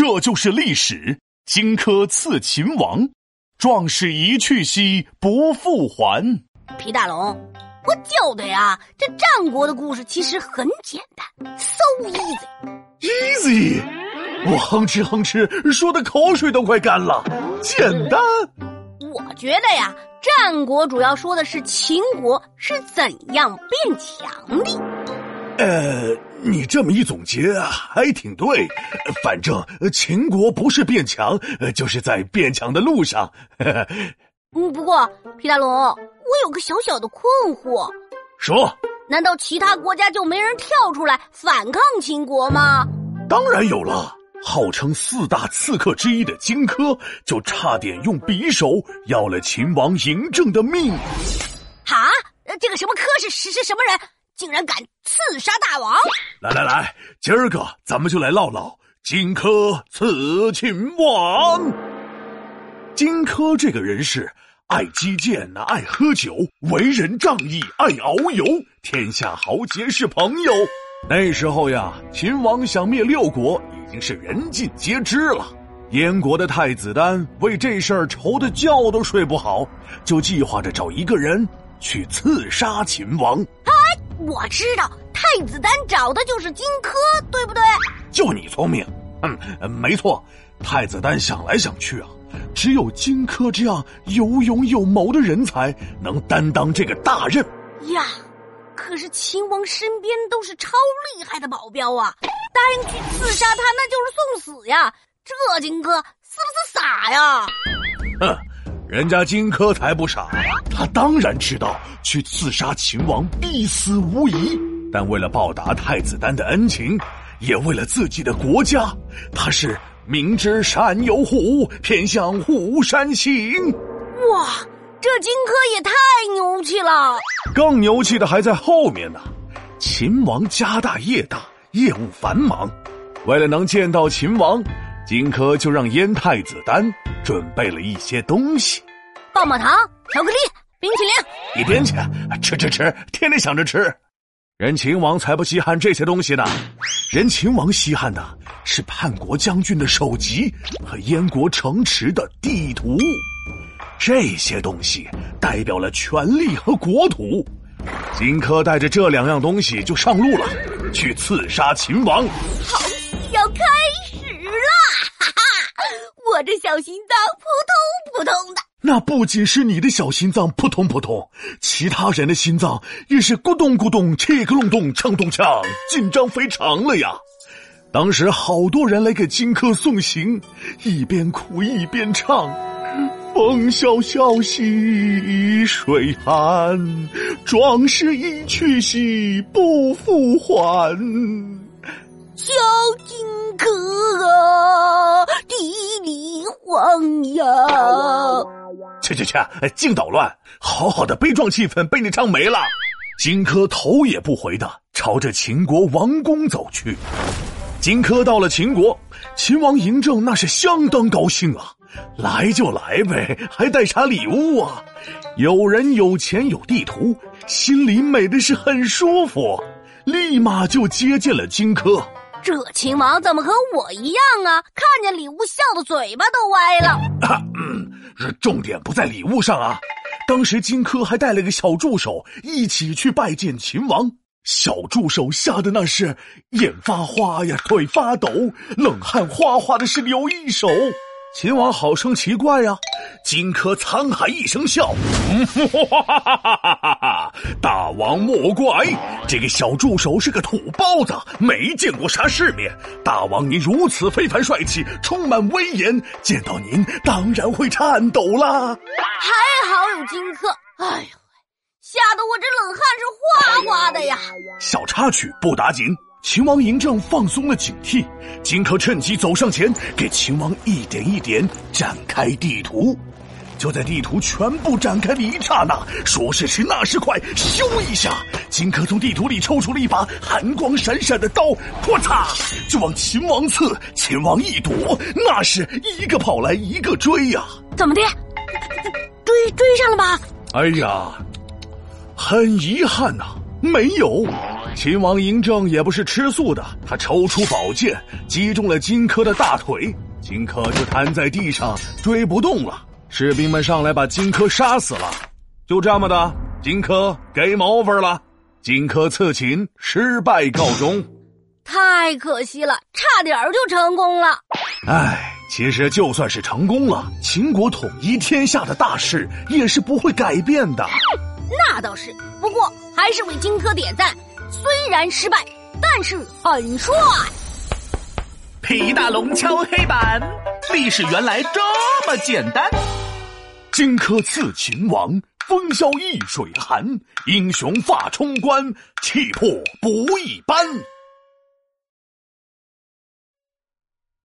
这就是历史。荆轲刺秦王，壮士一去兮不复还。皮大龙，我教的呀，这战国的故事其实很简单，so easy。easy，我哼哧哼哧说的口水都快干了。简单，我觉得呀，战国主要说的是秦国是怎样变强的。呃，你这么一总结还挺对。反正秦国不是变强，就是在变强的路上。嗯，不过皮大龙，我有个小小的困惑。说，难道其他国家就没人跳出来反抗秦国吗？当然有了。号称四大刺客之一的荆轲，就差点用匕首要了秦王嬴政的命。哈，这个什么轲是是是什么人？竟然敢刺杀大王！来来来，今儿个咱们就来唠唠荆轲刺秦王。荆轲这个人是爱击剑呐，爱喝酒，为人仗义，爱遨游，天下豪杰是朋友。那时候呀，秦王想灭六国已经是人尽皆知了。燕国的太子丹为这事儿愁的觉都睡不好，就计划着找一个人去刺杀秦王。我知道太子丹找的就是荆轲，对不对？就你聪明，嗯，没错。太子丹想来想去啊，只有荆轲这样有勇有谋的人才能担当这个大任呀。可是秦王身边都是超厉害的保镖啊，答应去刺杀他那就是送死呀。这荆轲是不是傻呀？哼。人家荆轲才不傻，他当然知道去刺杀秦王必死无疑。但为了报答太子丹的恩情，也为了自己的国家，他是明知山有虎，偏向虎山行。哇，这荆轲也太牛气了！更牛气的还在后面呢。秦王家大业大，业务繁忙，为了能见到秦王。荆轲就让燕太子丹准备了一些东西，棒棒糖、巧克力、冰淇淋。一边去，吃吃吃，天天想着吃。人秦王才不稀罕这些东西呢，人秦王稀罕的是叛国将军的首级和燕国城池的地图。这些东西代表了权力和国土。荆轲带着这两样东西就上路了，去刺杀秦王。好戏要开！我这小心脏扑通扑通的，那不仅是你的小心脏扑通扑通，其他人的心脏也是咕咚咕咚、切个隆咚、锵咚锵，紧张非常了呀！当时好多人来给荆轲送行，一边哭一边唱：“风萧萧兮水寒，壮士一去兮不复还。”小荆去去去，净捣乱！好好的悲壮气氛被你唱没了。荆轲头也不回的朝着秦国王宫走去。荆轲到了秦国，秦王嬴政那是相当高兴啊，来就来呗，还带啥礼物啊？有人有钱有地图，心里美的是很舒服，立马就接见了荆轲。这秦王怎么和我一样啊？看见礼物笑的嘴巴都歪了。这重点不在礼物上啊！当时荆轲还带了个小助手一起去拜见秦王，小助手吓得那是眼发花呀，腿发抖，冷汗哗哗的是流一手。秦王好生奇怪呀！荆轲沧海一声笑：“哈哈哈哈哈哈！大王莫怪，这个小助手是个土包子，没见过啥世面。大王您如此非凡帅气，充满威严，见到您当然会颤抖啦。还好有荆轲，哎呦，吓得我这冷汗是哗哗的呀！小插曲不打紧。”秦王嬴政放松了警惕，荆轲趁机走上前，给秦王一点一点展开地图。就在地图全部展开的一刹那，说时迟，那时快，咻一下，荆轲从地图里抽出了一把寒光闪闪的刀，咔嚓就往秦王刺。秦王一躲，那是一个跑来一个追呀！怎么的？追追上了吧？哎呀，很遗憾呐，没有。秦王嬴政也不是吃素的，他抽出宝剑，击中了荆轲的大腿，荆轲就瘫在地上，追不动了。士兵们上来把荆轲杀死了，就这么的，荆轲给毛分了。荆轲刺秦失败告终，太可惜了，差点就成功了。唉，其实就算是成功了，秦国统一天下的大事也是不会改变的。那倒是，不过还是为荆轲点赞。虽然失败，但是很帅。皮大龙敲黑板，历史原来这么简单。荆轲刺秦王，风萧易水寒，英雄发冲冠，气魄不一般。